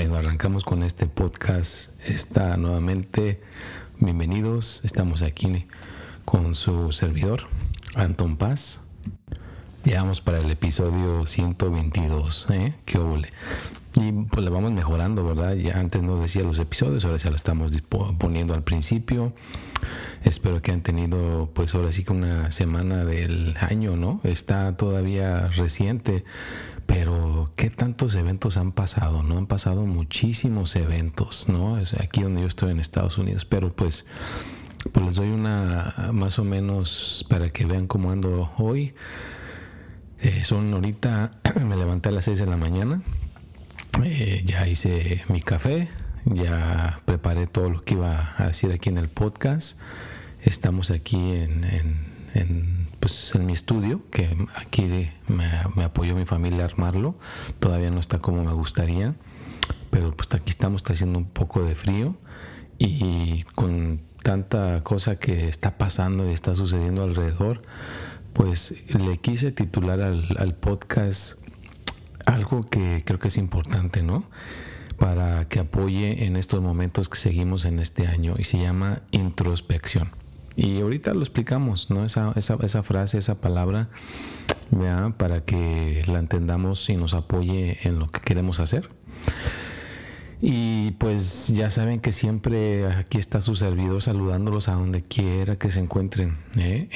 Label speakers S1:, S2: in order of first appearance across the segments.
S1: Bueno, arrancamos con este podcast. Está nuevamente, bienvenidos. Estamos aquí con su servidor, Anton Paz. Llegamos para el episodio 122, ¿eh? Qué. Y pues le vamos mejorando, ¿verdad? Ya antes no decía los episodios, ahora ya lo estamos poniendo al principio. Espero que han tenido, pues ahora sí que una semana del año, ¿no? Está todavía reciente, pero qué tantos eventos han pasado, ¿no? Han pasado muchísimos eventos, ¿no? Aquí donde yo estoy en Estados Unidos, pero pues, pues les doy una más o menos para que vean cómo ando hoy. Eh, son ahorita, me levanté a las 6 de la mañana, eh, ya hice mi café, ya preparé todo lo que iba a decir aquí en el podcast. Estamos aquí en, en, pues, en mi estudio, que aquí me, apoyó mi familia a armarlo. Todavía no está como me gustaría, pero pues aquí estamos, está haciendo un poco de frío y con tanta cosa que está pasando y está sucediendo alrededor, pues le quise titular al, al podcast algo que creo que es importante, ¿no? Para que apoye en estos momentos que seguimos en este año y se llama introspección. Y ahorita lo explicamos, ¿no? Esa, esa, esa frase, esa palabra, ¿ya? para que la entendamos y nos apoye en lo que queremos hacer. Y pues ya saben que siempre aquí está su servidor saludándolos a donde quiera que se encuentren. ¿eh?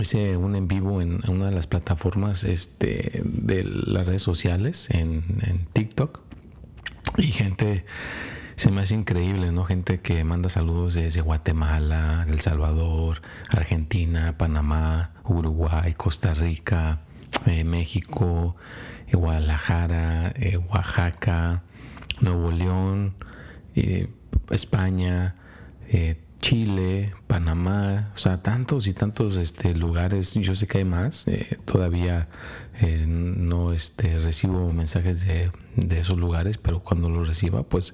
S1: Hice un en vivo en, una de las plataformas este, de las redes sociales, en, TikTok. Y gente, se me hace increíble, ¿no? Gente que manda saludos desde Guatemala, El Salvador, Argentina, Panamá, Uruguay, Costa Rica, eh, México, eh, Guadalajara, Oaxaca. Nuevo León, eh, España, eh, Chile, Panamá, o sea, tantos y tantos este, lugares. Yo sé que hay más, eh, todavía no este, recibo mensajes de, esos lugares, pero cuando los reciba, pues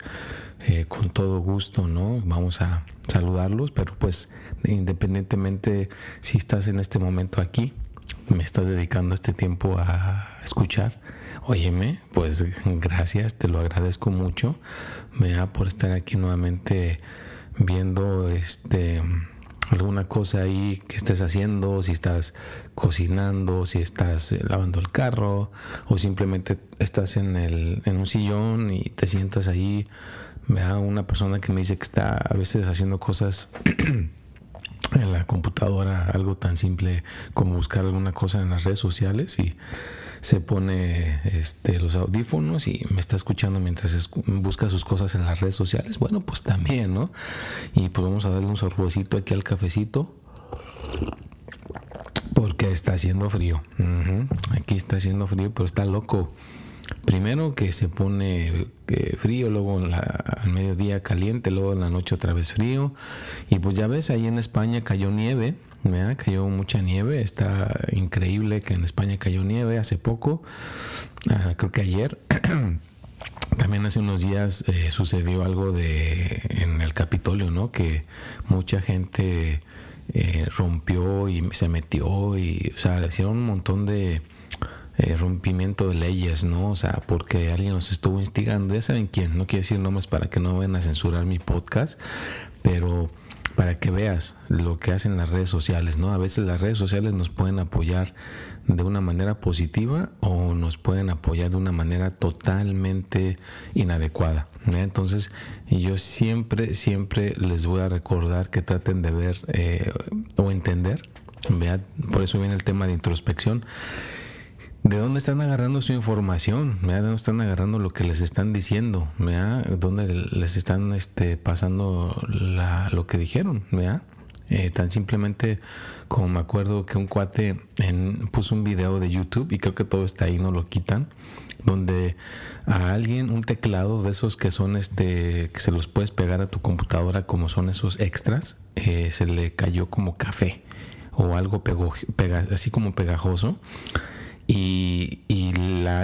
S1: con todo gusto, ¿no? Vamos a saludarlos, pero pues independientemente si estás en este momento aquí, me estás dedicando este tiempo a escuchar Óyeme, pues gracias, te lo agradezco mucho, da por estar aquí nuevamente viendo este alguna cosa ahí que estés haciendo, si estás cocinando, si estás lavando el carro o simplemente estás en, el, en un sillón y te sientas ahí. Me da una persona que me dice que está a veces haciendo cosas en la computadora, algo tan simple como buscar alguna cosa en las redes sociales y se pone este, los audífonos y me está escuchando mientras busca sus cosas en las redes sociales, bueno, pues también, ¿no? Y pues vamos a darle un sorbocito aquí al cafecito. Porque está haciendo frío. Aquí está haciendo frío, pero está loco. Primero que se pone eh, frío, luego al mediodía caliente, luego en la noche otra vez frío. Y pues ya ves, ahí en España cayó nieve cayó mucha nieve, está increíble que en España cayó nieve hace poco, ah, creo que ayer. También hace unos días eh, sucedió algo de en el Capitolio, ¿no? Que mucha gente eh, rompió y se metió y, o sea, hicieron un montón de eh, rompimiento de leyes, ¿no? O sea, porque alguien nos estuvo instigando. Ya saben quién, no quiero decir nombres para que no vayan a censurar mi podcast, pero para que veas lo que hacen las redes sociales, ¿no? A veces las redes sociales nos pueden apoyar de una manera positiva o nos pueden apoyar de una manera totalmente inadecuada. Entonces, yo siempre, siempre les voy a recordar que traten de ver eh, o entender, ¿vea? por eso viene el tema de introspección ¿De dónde están agarrando su información? ¿De dónde están agarrando lo que les están diciendo? ¿De dónde les están este, pasando lo que dijeron? Eh, tan simplemente como me acuerdo que un cuate puso un video de YouTube y creo que todo está ahí, no lo quitan, donde a alguien un teclado de esos que son este, que se los puedes pegar a tu computadora como son esos extras, eh, se le cayó como café o algo así como pegajoso. Y,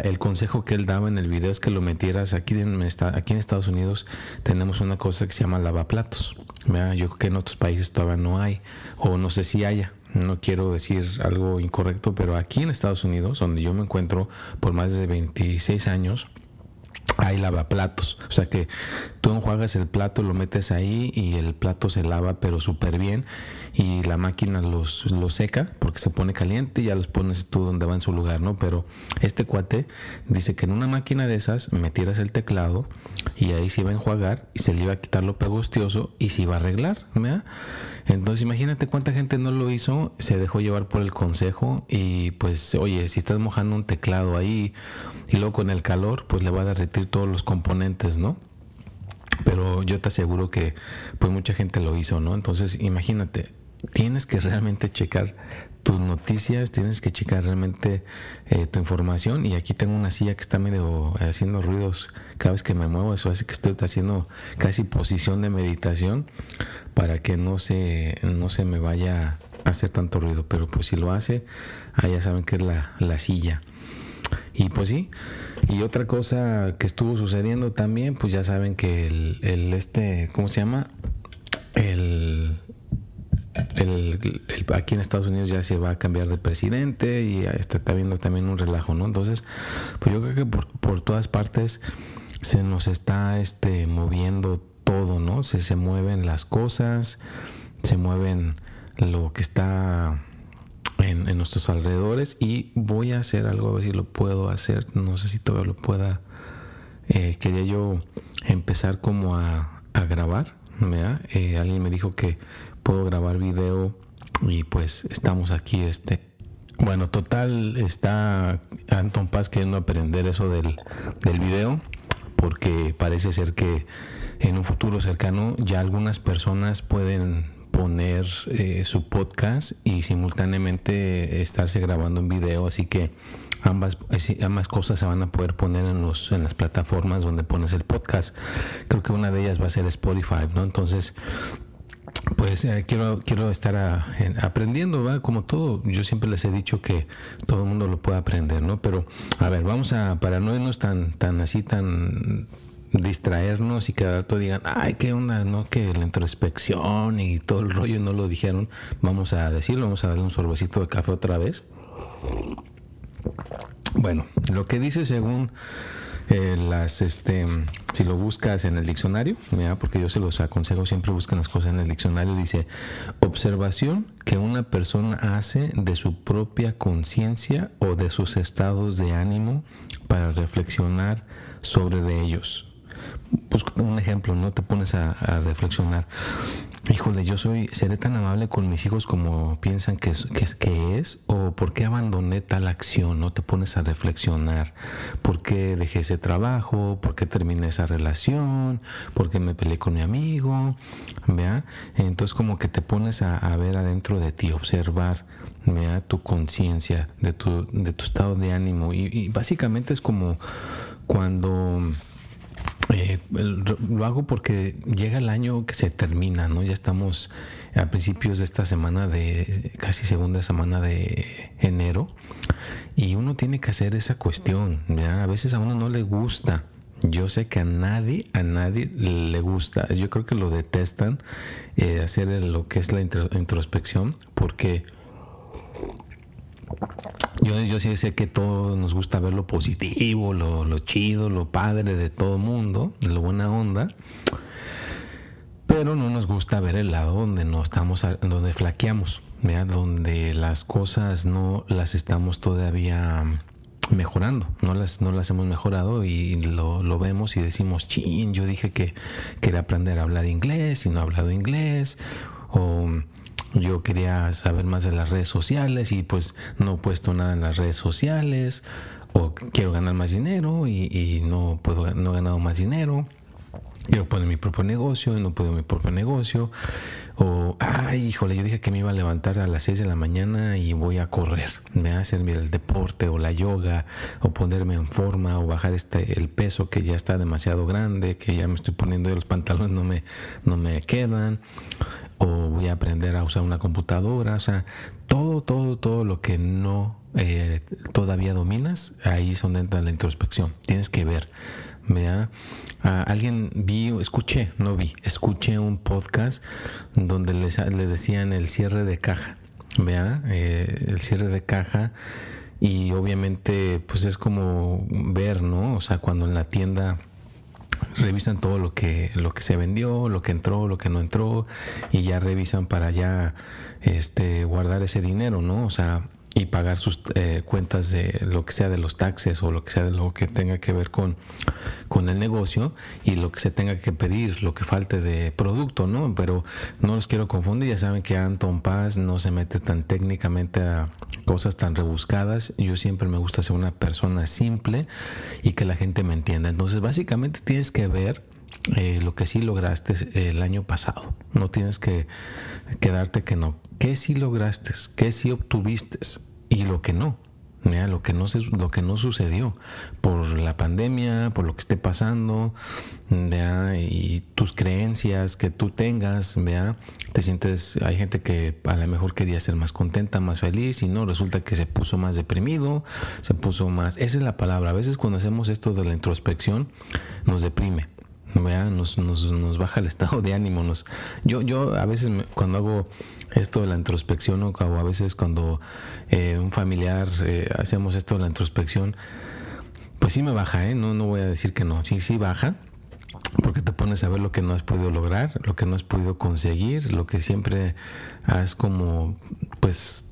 S1: el consejo que él daba en el video es que lo metieras aquí en, aquí en Estados Unidos tenemos una cosa que se llama lavaplatos. Yo creo que en otros países todavía no hay, o no sé si haya. No quiero decir algo incorrecto, pero aquí en Estados Unidos, donde yo me encuentro por más de 26 años, hay lavaplatos. O sea que tú enjuagas el plato, lo metes ahí y el plato se lava pero súper bien y la máquina los, los seca porque se pone caliente y ya los pones tú donde va en su lugar, ¿no? Pero este cuate dice que en una máquina de esas metieras el teclado y ahí se iba a enjuagar y se le iba a quitar lo pegostioso y se iba a arreglar, ¿verdad? Entonces imagínate cuánta gente no lo hizo, se dejó llevar por el consejo y pues oye, si estás mojando un teclado ahí y luego con el calor, pues le va a derretir todos los componentes, ¿no? Pero yo te aseguro que pues mucha gente lo hizo, ¿no? Entonces imagínate, tienes que realmente checar tus noticias, tienes que checar realmente eh, tu información. Y aquí tengo una silla que está medio haciendo ruidos cada vez que me muevo. Eso hace que estoy haciendo casi posición de meditación para que no se, no se me vaya a hacer tanto ruido. Pero pues si lo hace, ah, ya saben que es la, la silla. Y pues sí, y otra cosa que estuvo sucediendo también, pues ya saben que el, el este, ¿cómo se llama? El el, aquí en Estados Unidos ya se va a cambiar de presidente y está, está viendo también un relajo, ¿no? Entonces, pues yo creo que por, todas partes se nos está este, moviendo todo, ¿no? Se, se mueven las cosas, se mueven lo que está en, en, nuestros alrededores y voy a hacer algo, a ver si lo puedo hacer, no sé si todavía lo pueda. Eh, quería yo empezar como a, a grabar, ¿verdad? Eh, alguien me dijo que puedo grabar video y pues estamos aquí este bueno total está Anton Paz queriendo aprender eso del, del video porque parece ser que en un futuro cercano ya algunas personas pueden poner eh, su podcast y simultáneamente estarse grabando en video así que ambas ambas cosas se van a poder poner en los en las plataformas donde pones el podcast. Creo que una de ellas va a ser Spotify no entonces pues eh, quiero, quiero estar aprendiendo, ¿va? como todo. Yo siempre les he dicho que todo el mundo lo puede aprender, ¿no? Pero, a ver, vamos a, para no irnos tan, tan así, tan distraernos y que todo digan, ay, qué onda, ¿no? Que la introspección y todo el rollo no lo dijeron. Vamos a decirlo, vamos a darle un sorbecito de café otra vez. Bueno, lo que dice según eh, las, este, si lo buscas en el diccionario, porque yo se los aconsejo, siempre buscan las cosas en el diccionario, dice observación que una persona hace de su propia conciencia o de sus estados de ánimo para reflexionar sobre de ellos. Pues un ejemplo, no te pones a, a reflexionar. Híjole, yo soy, seré tan amable con mis hijos como piensan que es, que es, o por qué abandoné tal acción, no te pones a reflexionar, por qué dejé ese trabajo, por qué terminé esa relación, por qué me peleé con mi amigo, ¿vea? Entonces como que te pones a, ver adentro de ti, observar, ¿vea? Tu conciencia, de tu, de tu estado de ánimo, y básicamente es como cuando eh, lo hago porque llega el año que se termina, ¿no? Ya estamos a principios de esta semana de casi segunda semana de enero y uno tiene que hacer esa cuestión, A veces a uno no le gusta. Yo sé que a nadie, a nadie le gusta. Yo creo que lo detestan eh, hacer lo que es la introspección porque yo, yo sí sé que todos nos gusta ver lo positivo, lo, lo chido, lo padre de todo mundo, lo buena onda. Pero no nos gusta ver el lado donde no estamos, donde flaqueamos, donde las cosas no las estamos todavía mejorando, no las, no las hemos mejorado y lo, lo vemos y decimos, chin, yo dije que quería aprender a hablar inglés y no he hablado inglés, o yo quería saber más de las redes sociales y pues no he puesto nada en las redes sociales o quiero ganar más dinero y, no puedo no he ganado más dinero quiero poner mi propio negocio y no puedo mi propio negocio. O, ay, híjole, yo dije que me iba a levantar a las 6 de la mañana y voy a correr. Me va a hacer el deporte o la yoga o ponerme en forma o bajar este, el peso que ya está demasiado grande, que ya me estoy poniendo y los pantalones no me, no me quedan. Aprender a usar una computadora. O sea, todo, todo, todo lo que no eh, todavía dominas, ahí es donde entra la introspección. Tienes que ver ¿vea? alguien vi, escuché, no vi, escuché un podcast donde les, le decían el cierre de caja, ¿vea? Eh, el cierre de caja y obviamente pues es como ver, ¿no? O sea, cuando en la tienda revisan todo lo que lo que se vendió, lo que entró, lo que no entró y ya revisan para ya este guardar ese dinero, ¿no? O sea, y pagar sus eh, cuentas de lo que sea de los taxes o lo que sea de lo que tenga que ver con, con el negocio y lo que se tenga que pedir, lo que falte de producto, ¿no? Pero no los quiero confundir, ya saben que Anton Paz no se mete tan técnicamente a cosas tan rebuscadas, yo siempre me gusta ser una persona simple y que la gente me entienda. Entonces, básicamente tienes que ver eh, lo que sí lograste el año pasado. No tienes que quedarte que no. ¿Qué sí lograste? ¿Qué sí obtuviste? Y lo que no. Lo, que no se, lo que no sucedió por la pandemia, por lo que esté pasando, y tus creencias que tú tengas, ¿vea? te sientes, hay gente que a lo mejor quería ser más contenta, más feliz, y no, resulta que se puso más deprimido, se puso más, esa es la palabra, a veces cuando hacemos esto de la introspección nos deprime, nos, nos, nos, baja el estado de ánimo. Nos, yo, yo a veces cuando hago esto de la introspección o a veces cuando eh, un familiar eh, hacemos esto de la introspección, pues sí me baja, ¿eh? no, no voy a decir que no, sí, sí baja, porque te pones a ver lo que no has podido lograr, lo que no has podido conseguir, lo que siempre has como, pues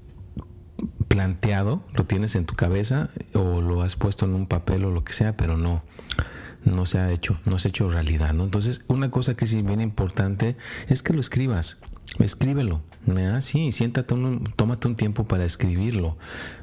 S1: planteado, lo tienes en tu cabeza o lo has puesto en un papel o lo que sea, pero no no se ha hecho, no se ha hecho realidad, ¿no? Entonces, una cosa que sí bien importante es que lo escribas. Escríbelo, ¿verdad? Sí, siéntate, tómate un tiempo para escribirlo,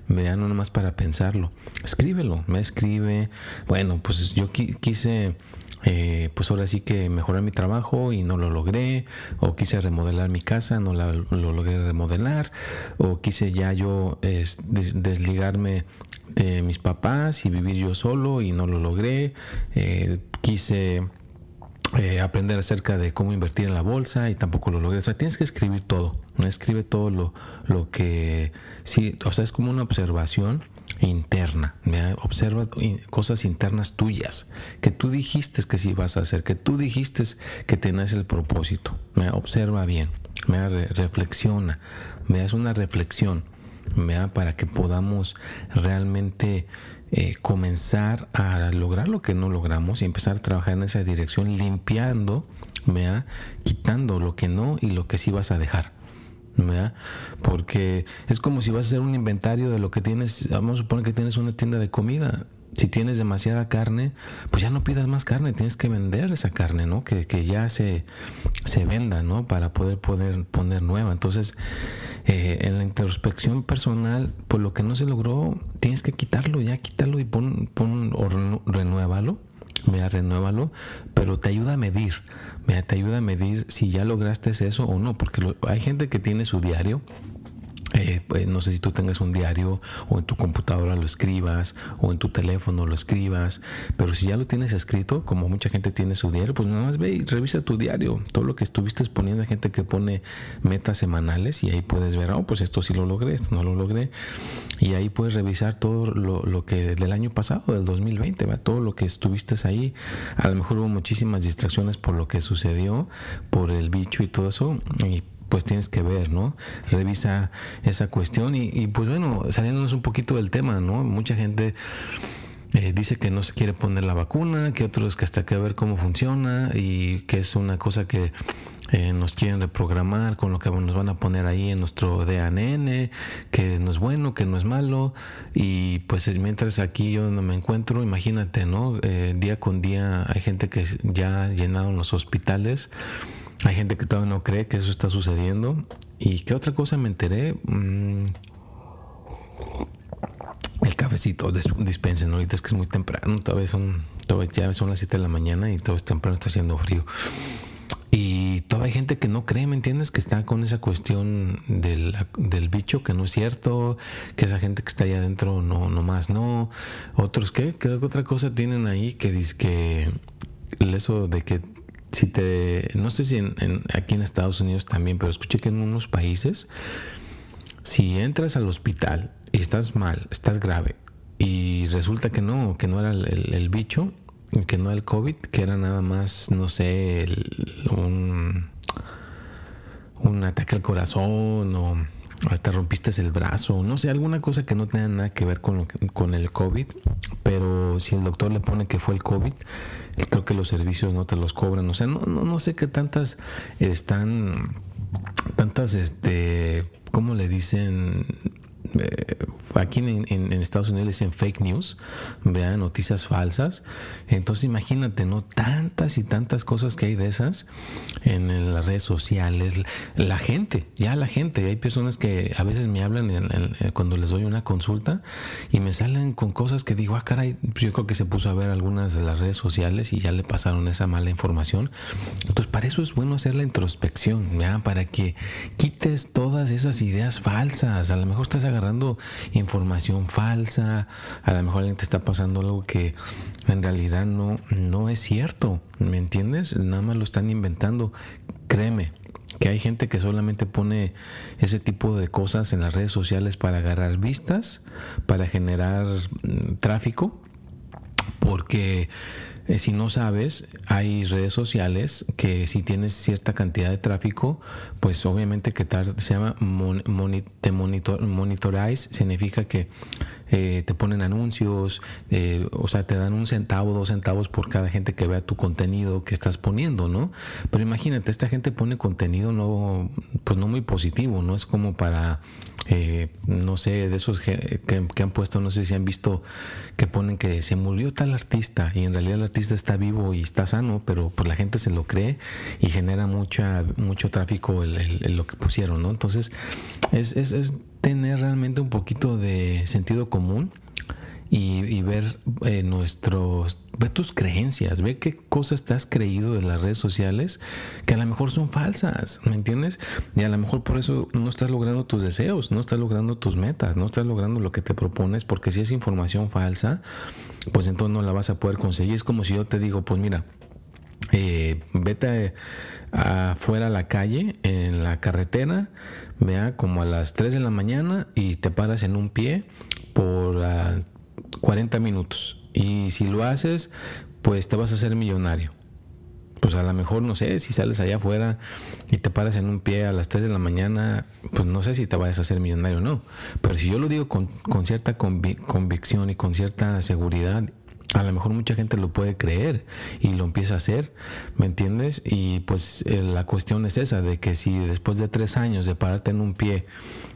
S1: ¿verdad? No nomás para pensarlo. Escríbelo, me escribe. Bueno, pues yo quise eh, pues ahora sí que mejorar mi trabajo y no lo logré, o quise remodelar mi casa, no lo logré remodelar, o quise ya yo desligarme de mis papás y vivir yo solo y no lo logré, eh, quise eh, aprender acerca de cómo invertir en la bolsa y tampoco lo logré. O sea, tienes que escribir todo, escribe todo lo, lo que, sí, o sea, es como una observación interna. Observa cosas internas tuyas que tú dijiste que sí vas a hacer, que tú dijiste que tenés el propósito. me Observa bien, me reflexiona, me das una reflexión para que podamos realmente eh, comenzar a lograr lo que no logramos y empezar a trabajar en esa dirección, limpiando, quitando lo que no y lo que sí vas a dejar. Porque es como si vas a hacer un inventario de lo que tienes, vamos a suponer que tienes una tienda de comida. Si tienes demasiada carne, pues ya no pidas más carne, tienes que vender esa carne, ¿no? Que, ya se, se venda, ¿no? Para poder, poder poner nueva. Entonces, eh, en la introspección personal, pues lo que no se logró, tienes que quitarlo, ya quítalo y pon, pon o renuévalo Mira, renuévalo, pero te ayuda a medir, mira, te ayuda a medir si ya lograste eso o no, porque hay gente que tiene su diario eh, pues, no sé si tú tengas un diario o en tu computadora lo escribas o en tu teléfono lo escribas, pero si ya lo tienes escrito, como mucha gente tiene su diario, pues nada más ve y revisa tu diario, todo lo que estuviste poniendo, hay gente que pone metas semanales y ahí puedes ver, oh, pues esto sí lo logré, esto no lo logré, y ahí puedes revisar todo lo, que del año pasado, del 2020, todo lo que estuviste ahí, a lo mejor hubo muchísimas distracciones por lo que sucedió, por el bicho y todo eso, pues tienes que ver, ¿no? Revisa esa cuestión y, pues bueno, saliéndonos un poquito del tema, ¿no? Mucha gente eh, dice que no se quiere poner la vacuna, que otros que hasta que ver cómo funciona y que es una cosa que eh, nos quieren reprogramar con lo que nos van a poner ahí en nuestro DANN, que no es bueno, que no es malo y pues mientras aquí yo no me encuentro, imagínate, ¿no? Eh, día con día hay gente que ya llenaron los hospitales hay gente que todavía no cree que eso está sucediendo. ¿Y qué otra cosa me enteré? Mm, cafecito, dispensen, ahorita es que es muy temprano, todavía son, todavía ya son las 7 de la mañana y todo es temprano, está haciendo frío. Y todavía hay gente que no cree, ¿me entiendes? Que está con esa cuestión del, del, bicho, que no es cierto, que esa gente que está allá adentro no, no más no. Otros que, creo que otra cosa tienen ahí que dice que eso de que si te, no sé si en, aquí en Estados Unidos también, pero escuché que en unos países, si entras al hospital y estás mal, estás grave, y resulta que no, que no era el, bicho, que no el COVID, que era nada más, no sé, un, un ataque al corazón o te rompiste el brazo, no sé, alguna cosa que no tenga nada que ver con, con el COVID, pero si el doctor le pone que fue el COVID, creo que los servicios no te los cobran, o sea, no, no, no sé qué tantas están, tantas, este, ¿cómo le dicen? Eh, aquí en, Estados Unidos dicen fake news, vean noticias falsas. Entonces imagínate, ¿no? Tantas y tantas cosas que hay de esas en, las redes sociales. La gente, ya la gente. Hay personas que a veces me hablan cuando les doy una consulta y me salen con cosas que digo, ah, caray, pues yo creo que se puso a ver algunas de las redes sociales y ya le pasaron esa mala información. Entonces para eso es bueno hacer la introspección, ¿ya? Para que quites todas esas ideas falsas. A lo mejor estás agarrando información falsa, a lo mejor alguien te está pasando algo que en realidad no, no es cierto, ¿me entiendes? Nada más lo están inventando. Créeme, que hay gente que solamente pone ese tipo de cosas en las redes sociales para agarrar vistas, para generar mm, tráfico, porque eh, si no sabes, hay redes sociales que si tienes cierta cantidad de tráfico, pues obviamente que se llama te monitor, monitorize, significa que eh, te ponen anuncios, eh, o sea, te dan un centavo, dos centavos por cada gente que vea tu contenido que estás poniendo, ¿no? Pero imagínate, esta gente pone contenido no, pues no muy positivo, no es como para eh, no sé, de esos que, han puesto, no sé si han visto que ponen que se murió tal artista y en realidad el artista está vivo y está sano, pero pues la gente se lo cree y genera mucha, mucho tráfico el, lo que pusieron, ¿no? Entonces es, es, es tener realmente un poquito de sentido común y, ver eh, nuestros, ver tus creencias, ver qué cosas te has creído de las redes sociales que a lo mejor son falsas, ¿me entiendes? Y a lo mejor por eso no estás logrando tus deseos, no estás logrando tus metas, no estás logrando lo que te propones, porque si es información falsa, pues entonces no la vas a poder conseguir. Es como si yo te digo, pues mira, eh, vete afuera a la calle, en la carretera, vea como a las 3 de la mañana y te paras en un pie por 40 minutos. Y si lo haces, pues te vas a hacer millonario. Pues a lo mejor, no sé, si sales allá afuera y te paras en un pie a las 3 de la mañana, pues no sé si te vayas a hacer millonario o no. Pero si yo lo digo con, cierta convicción y con cierta seguridad a lo mejor mucha gente lo puede creer y lo empieza a hacer, ¿me entiendes? Y pues eh, la cuestión es esa, de que si después de tres años de pararte en un pie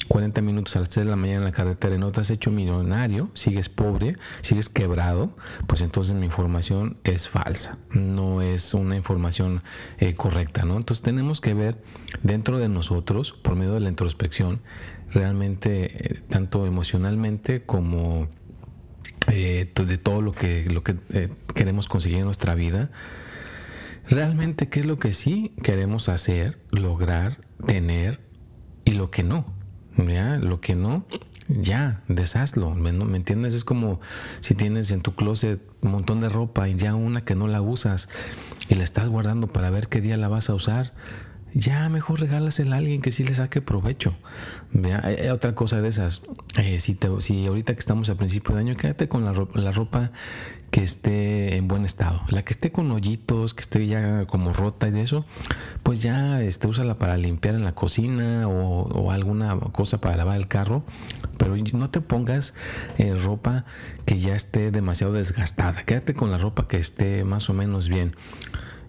S1: 40 minutos a las 3 de la mañana en la carretera y no te has hecho millonario, sigues pobre, sigues quebrado, pues entonces mi información es falsa, no es una información eh, correcta, ¿no? Entonces tenemos que ver dentro de nosotros, por medio de la introspección, realmente, eh, tanto emocionalmente como eh, de todo lo que, lo que eh, queremos conseguir en nuestra vida, realmente qué es lo que sí queremos hacer, lograr, tener y lo que no. ¿ya? Lo que no, ya, deshazlo. ¿me, ¿Me entiendes? Es como si tienes en tu closet un montón de ropa y ya una que no la usas y la estás guardando para ver qué día la vas a usar ya mejor regálasela a alguien que sí le saque provecho. Vea, otra cosa de esas, eh, si, te, si ahorita que estamos a principio de año, quédate con la ropa, la ropa que esté en buen estado. La que esté con hoyitos, que esté ya como rota y de eso, pues ya este, úsala para limpiar en la cocina o, alguna cosa para lavar el carro. Pero no te pongas eh, ropa que ya esté demasiado desgastada. Quédate con la ropa que esté más o menos bien.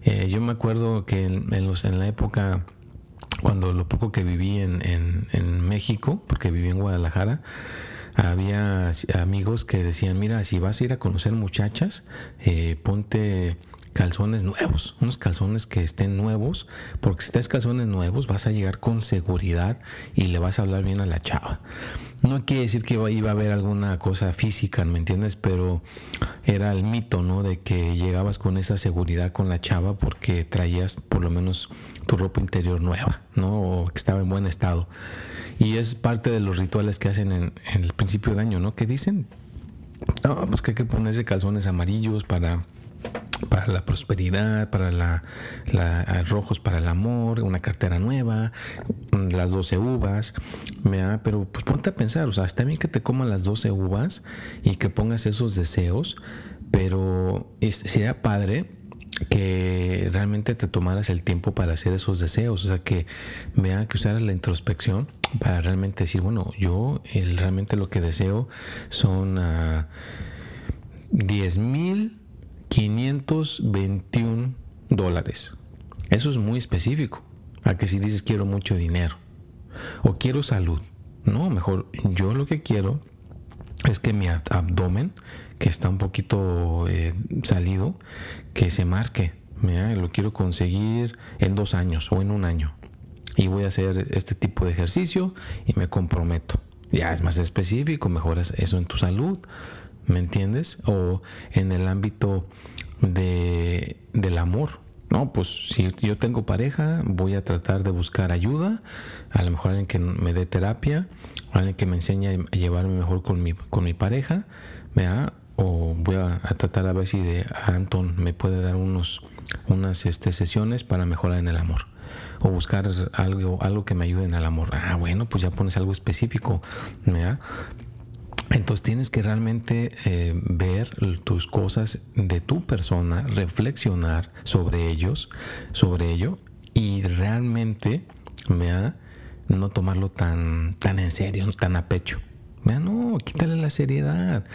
S1: Eh, yo me acuerdo que en, los, en la época, cuando lo poco que viví en, en, México, porque viví en Guadalajara, había amigos que decían, mira, si vas a ir a conocer muchachas, eh, ponte calzones nuevos, unos calzones que estén nuevos, porque si tienes calzones nuevos vas a llegar con seguridad y le vas a hablar bien a la chava. No quiere decir que iba a haber alguna cosa física, ¿me entiendes? Pero era el mito, ¿no? De que llegabas con esa seguridad con la chava porque traías por lo menos tu ropa interior nueva, ¿no? O que estaba en buen estado. Y es parte de los rituales que hacen en, el principio de año, ¿no? Que dicen, pues que hay que ponerse calzones amarillos para para la prosperidad, para la, rojos para el amor, una cartera nueva, las 12 uvas, pero pues ponte a pensar, o sea, está bien que te coman las 12 uvas y que pongas esos deseos, pero sería padre que realmente te tomaras el tiempo para hacer esos deseos, o sea, que me que usar la introspección para realmente decir, bueno, yo realmente lo que deseo son 10 ah, mil 521 dólares. Eso es muy específico. A que si dices quiero mucho dinero o quiero salud. No, mejor yo lo que quiero es que mi abdomen, que está un poquito eh, salido, que se marque. lo quiero conseguir en dos años o en un año. Y voy a hacer este tipo de ejercicio y me comprometo. Ya es más específico, mejoras eso en tu salud. ¿Me entiendes? O en el ámbito de, del amor. No, pues si yo tengo pareja, voy a tratar de buscar ayuda, a lo mejor alguien que me dé terapia, alguien que me enseñe a llevarme mejor con mi, con mi pareja, o voy a, tratar a ver si de Anton me puede dar unos, unas este, sesiones para mejorar en el amor o buscar algo, algo que me ayude en el amor. Ah, bueno, pues ya pones algo específico, ¿verdad? Entonces tienes que realmente eh, ver tus cosas de tu persona, reflexionar sobre ellos, sobre ello y realmente no tomarlo tan, tan en serio, tan a pecho. no, quítale la seriedad.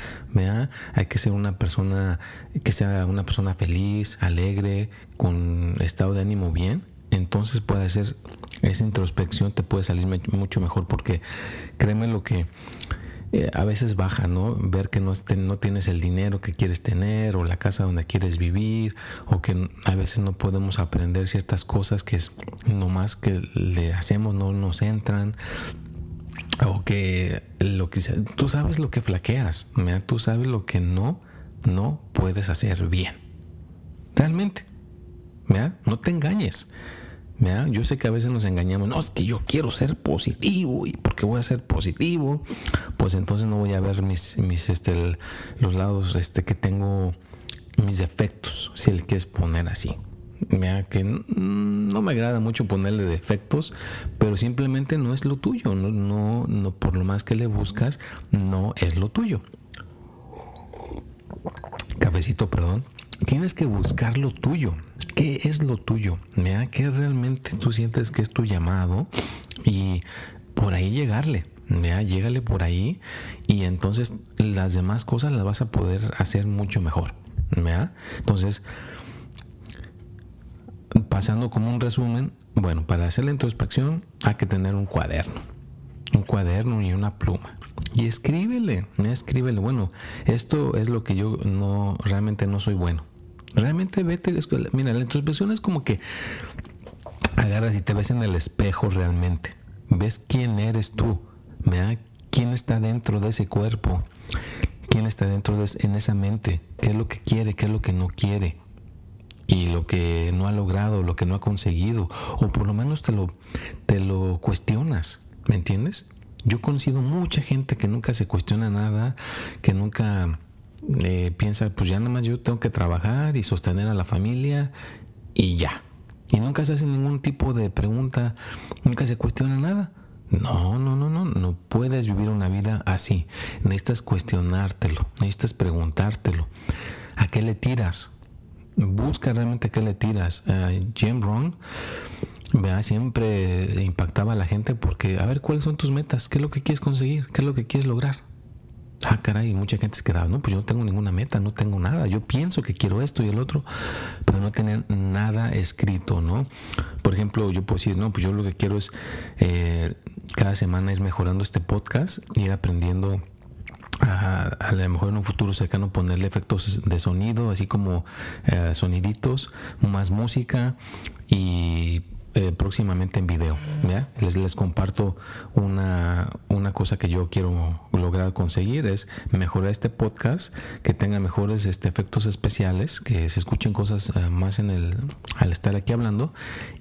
S1: hay que ser una persona que sea una persona feliz, alegre, con estado de ánimo bien. Entonces puede ser esa introspección te puede salir mucho mejor porque créeme lo que eh, a veces baja, ¿no? Ver que no, no tienes el dinero que quieres tener o la casa donde quieres vivir o que a veces no podemos aprender ciertas cosas que es nomás que le hacemos no nos entran o que lo que tú sabes lo que flaqueas, tú sabes lo que no no puedes hacer bien. Realmente. No te engañes. Yo sé que a veces nos engañamos, no, es que yo quiero ser positivo y porque voy a ser positivo, pues entonces no voy a ver mis, mis este, los lados este, que tengo, mis defectos, si le quieres poner así. Mira, que no me agrada mucho ponerle defectos, pero simplemente no es lo tuyo, no, no, no, por lo más que le buscas, no es lo tuyo. Cafecito, perdón. Tienes que buscar lo tuyo. ¿Qué es lo tuyo? ¿Qué que realmente tú sientes que es tu llamado y por ahí llegarle. ¿ya? Llégale por ahí y entonces las demás cosas las vas a poder hacer mucho mejor. Entonces, pasando como un resumen, bueno, para hacer la introspección hay que tener un cuaderno, un cuaderno y una pluma. Y escríbele, escríbele, bueno, esto es lo que yo no realmente no soy bueno. Realmente vete. Mira, la introspección es como que agarras y te ves en el espejo realmente. Ves quién eres tú, ¿verdad? quién está dentro de ese cuerpo, quién está dentro de en esa mente, qué es lo que quiere, qué es lo que no quiere y lo que no ha logrado, lo que no ha conseguido, o por lo menos te lo, te lo cuestionas, ¿me entiendes? Yo he conocido mucha gente que nunca se cuestiona nada, que nunca eh, piensa, pues ya nada más yo tengo que trabajar y sostener a la familia y ya. Y nunca se hace ningún tipo de pregunta, nunca se cuestiona nada. No, no, no, no, no puedes vivir una vida así. Necesitas cuestionártelo, necesitas preguntártelo. ¿A qué le tiras? Busca realmente a qué le tiras. Jim Brown vea, siempre impactaba a la gente porque, a ver, ¿cuáles son tus metas? ¿Qué es lo que quieres conseguir? ¿Qué es lo que quieres lograr? Ah, caray, mucha gente se quedaba, no, pues yo no tengo ninguna meta, no tengo nada, yo pienso que quiero esto y el otro, pero no tener nada escrito, ¿no? Por ejemplo, yo puedo decir, no, pues yo lo que quiero es eh, cada semana ir mejorando este podcast, ir aprendiendo a, lo mejor en un futuro cercano ponerle efectos de sonido, así como eh, soniditos, más música y eh, próximamente en video. Les, les comparto una, una cosa que yo quiero lograr conseguir es mejorar este podcast, que tenga mejores este, efectos especiales, que se escuchen cosas eh, más en el, al estar aquí hablando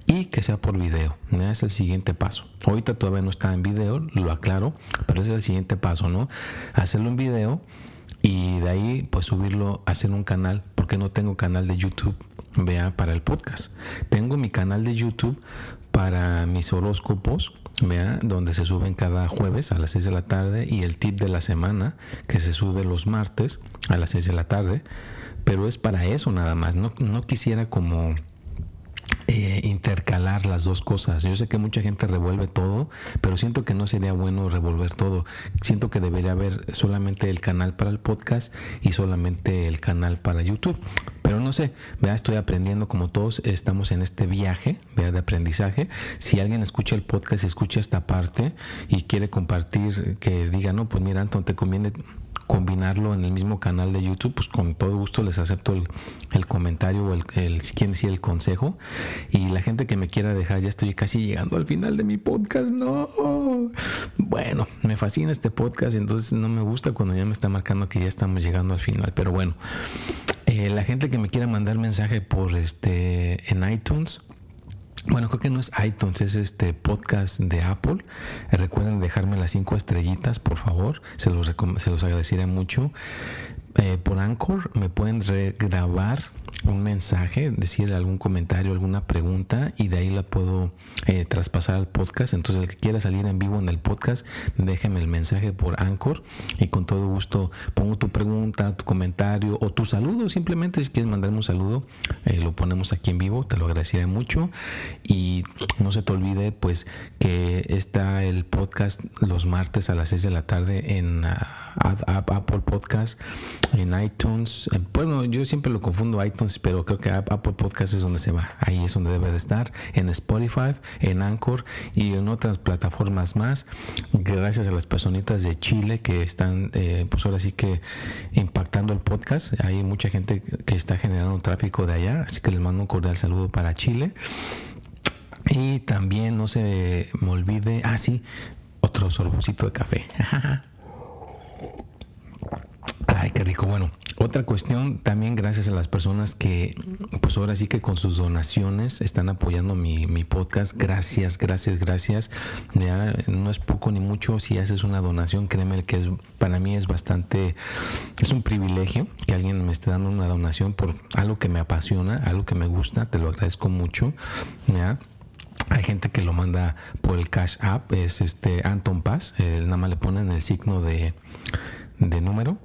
S1: y que sea por video. Es el siguiente paso. Ahorita todavía no está en video, lo aclaro, pero es el siguiente paso, ¿no? Hacerlo en video y de ahí pues subirlo, hacer un canal, porque no tengo canal de YouTube, vea, para el podcast. Tengo mi canal de YouTube para mis horóscopos, vea, donde se suben cada jueves a las 6 de la tarde y el tip de la semana que se sube los martes a las 6 de la tarde, pero es para eso nada más, no, no quisiera como eh, intercalar las dos cosas. Yo sé que mucha gente revuelve todo, pero siento que no sería bueno revolver todo. Siento que debería haber solamente el canal para el podcast y solamente el canal para YouTube. Pero no sé, vea, estoy aprendiendo como todos estamos en este viaje vea, de aprendizaje. Si alguien escucha el podcast y escucha esta parte y quiere compartir, que diga, no, pues mira, Anton, te conviene combinarlo en el mismo canal de YouTube, pues con todo gusto les acepto el, comentario o el, el, quieren decir el consejo. Y la gente que me quiera dejar, ya estoy casi llegando al final de mi podcast, no. Bueno, me fascina este podcast, entonces no me gusta cuando ya me está marcando que ya estamos llegando al final, pero bueno. Eh, la gente que me quiera mandar mensaje por este en iTunes, bueno, creo que no es iTunes, es este podcast de Apple. recuerden dejarme las cinco estrellitas, por favor. Se los, se los agradeceré mucho. Eh, por Anchor me pueden regrabar un mensaje, decir algún comentario, alguna pregunta y de ahí la puedo eh, traspasar al podcast. Entonces el que quiera salir en vivo en el podcast, déjeme el mensaje por Anchor y con todo gusto pongo tu pregunta, tu comentario o tu saludo. Simplemente si quieres mandarme un saludo, eh, lo ponemos aquí en vivo, te lo agradeceré mucho. Y no se te olvide pues que está el podcast los martes a las 6 de la tarde en ah, Apple Podcast, en iTunes. Bueno, yo siempre lo confundo iTunes pero creo que Apple Podcast es donde se va. Ahí es donde debe de estar. En Spotify, en Anchor y en otras plataformas más. Gracias a las personitas de Chile que están, eh, pues ahora sí que impactando el podcast. Hay mucha gente que está generando tráfico de allá. Así que les mando un cordial saludo para Chile. Y también no se me olvide, ah sí, otro sorbocito de café. Ay, qué rico. Bueno, otra cuestión también gracias a las personas que, pues ahora sí que con sus donaciones están apoyando mi, podcast. Gracias, gracias, gracias. no es poco ni mucho. Si haces una donación, créeme que es, para mí es bastante, es un privilegio que alguien me esté dando una donación por algo que me apasiona, algo que me gusta. Te lo agradezco mucho. Hay gente que lo manda por el Cash App, es este Anton Paz, nada más le ponen el signo de de número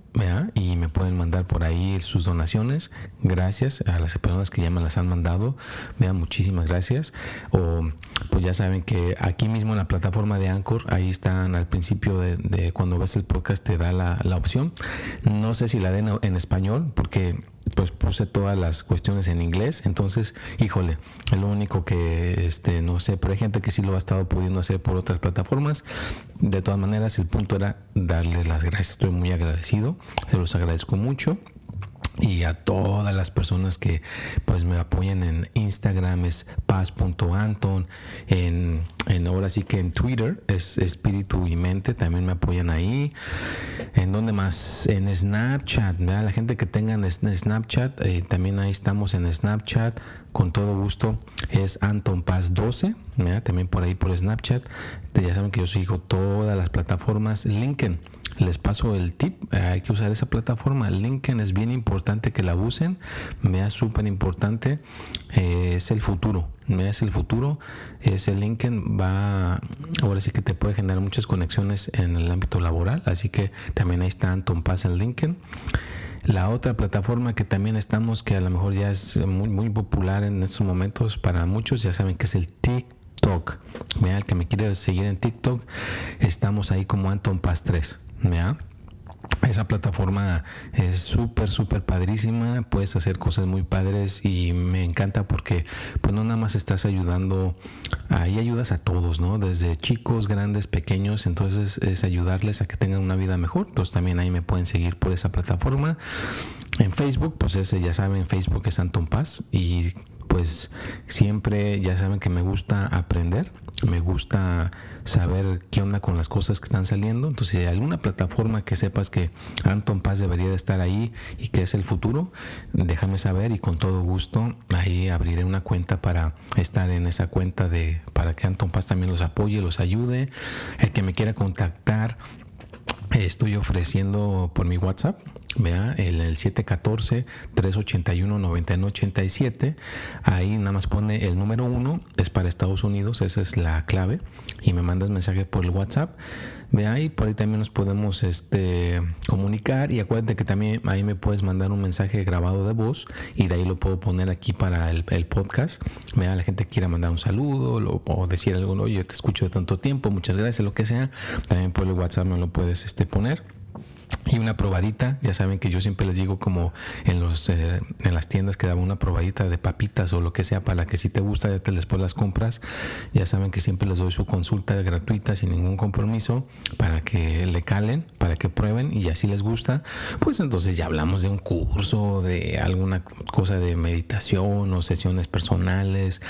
S1: y me pueden mandar por ahí sus donaciones. Gracias a las personas que ya me las han mandado. vean muchísimas gracias. O pues ya saben que aquí mismo en la plataforma de Anchor, ahí están al principio de, cuando ves el podcast te da la, la opción. No sé si la den en español porque pues puse todas las cuestiones en inglés. Entonces, híjole, es lo único que este, no sé, pero hay gente que sí lo ha estado pudiendo hacer por otras plataformas. De todas maneras, el punto era darles las gracias. Estoy muy agradecido, se los agradezco mucho. Y a todas las personas que pues me apoyan en Instagram es paz.anton en, en ahora sí que en Twitter es espíritu y mente también me apoyan ahí. En donde más en Snapchat la gente que tengan Snapchat eh, también ahí estamos en Snapchat con todo gusto es Anton Paz 12 también por ahí por Snapchat. Ya saben que yo sigo todas las plataformas. LinkedIn les paso el tip, hay que usar esa plataforma. LinkedIn es bien importante que la usen, me es súper importante, eh, es el futuro, me es el futuro, ese LinkedIn va, ahora sí que te puede generar muchas conexiones en el ámbito laboral, así que también ahí está Anton Paz en LinkedIn. La otra plataforma que también estamos, que a lo mejor ya es muy, muy popular en estos momentos para muchos, ya saben que es el TikTok. Mira, el que me quiere seguir en TikTok, estamos ahí como Anton Paz 3. Esa plataforma es súper, súper padrísima. Puedes hacer cosas muy padres y me encanta porque pues no nada más estás ayudando, ahí ayudas a todos, ¿no? Desde chicos, grandes, pequeños. Entonces es ayudarles a que tengan una vida mejor. Entonces también ahí me pueden seguir por esa plataforma. En Facebook, pues ese ya saben, Facebook es Anton Paz y pues siempre ya saben que me gusta aprender, me gusta saber qué onda con las cosas que están saliendo. Entonces, si hay alguna plataforma que sepas que Anton Paz debería de estar ahí y que es el futuro, déjame saber y con todo gusto ahí abriré una cuenta para estar en esa cuenta de para que Anton Paz también los apoye, los ayude. El que me quiera contactar estoy ofreciendo por mi WhatsApp Vea, el, el 714-381-9987. Ahí nada más pone el número uno, es para Estados Unidos, esa es la clave. Y me mandas mensaje por el WhatsApp. Vea, ahí por ahí también nos podemos este, comunicar. Y acuérdate que también ahí me puedes mandar un mensaje grabado de voz y de ahí lo puedo poner aquí para el, podcast. Vea, la gente quiera mandar un saludo o decir algo, oye, te escucho de tanto tiempo, muchas gracias, lo que sea. También por el WhatsApp me lo puedes este, poner y una probadita. Ya saben que yo siempre les digo como en los eh, en las tiendas que daba una probadita de papitas o lo que sea para que si te gusta ya te después las compras. Ya saben que siempre les doy su consulta gratuita sin ningún compromiso para que le calen, para que prueben y así les gusta, pues entonces ya hablamos de un curso, de alguna cosa de meditación o sesiones personales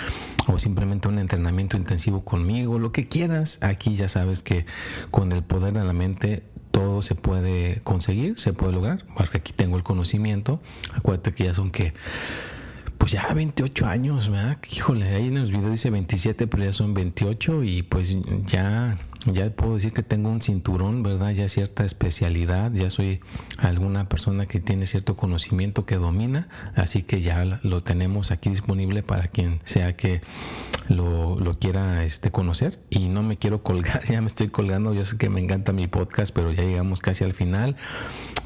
S1: o simplemente un entrenamiento intensivo conmigo, lo que quieras. Aquí ya sabes que con el poder de la mente todo se puede conseguir, se puede lograr, porque aquí tengo el conocimiento. Acuérdate que ya son que, pues ya 28 años, ¿verdad? Híjole, ahí en los videos dice 27, pero ya son 28 y pues ya ya puedo decir que tengo un cinturón, ¿verdad? Ya cierta especialidad, ya soy alguna persona que tiene cierto conocimiento que domina, así que ya lo tenemos aquí disponible para quien sea que lo, quiera este, conocer. Y no me quiero colgar, ya me estoy colgando, yo sé que me encanta mi podcast, pero ya llegamos casi al final.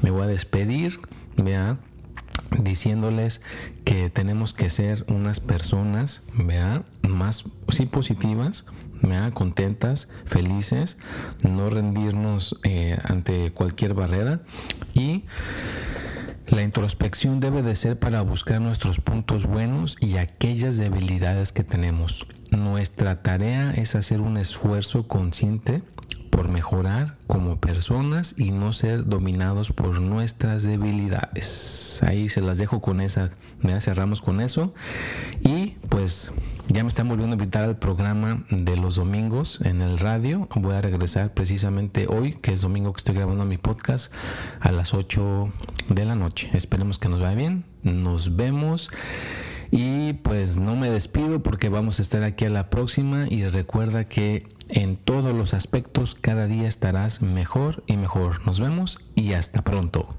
S1: Me voy a despedir, vea diciéndoles que tenemos que ser unas personas, vea, más sí positivas, contentas, felices, no rendirnos eh, ante cualquier barrera y la introspección debe de ser para buscar nuestros puntos buenos y aquellas debilidades que tenemos. Nuestra tarea es hacer un esfuerzo consciente por mejorar como personas y no ser dominados por nuestras debilidades. Ahí se las dejo con esa, me cerramos con eso y pues ya me están volviendo a invitar al programa de los domingos en el radio. Voy a regresar precisamente hoy, que es domingo que estoy grabando mi podcast, a las 8 de la noche. Esperemos que nos vaya bien. Nos vemos. Y pues no me despido porque vamos a estar aquí a la próxima y recuerda que en todos los aspectos cada día estarás mejor y mejor. Nos vemos y hasta pronto.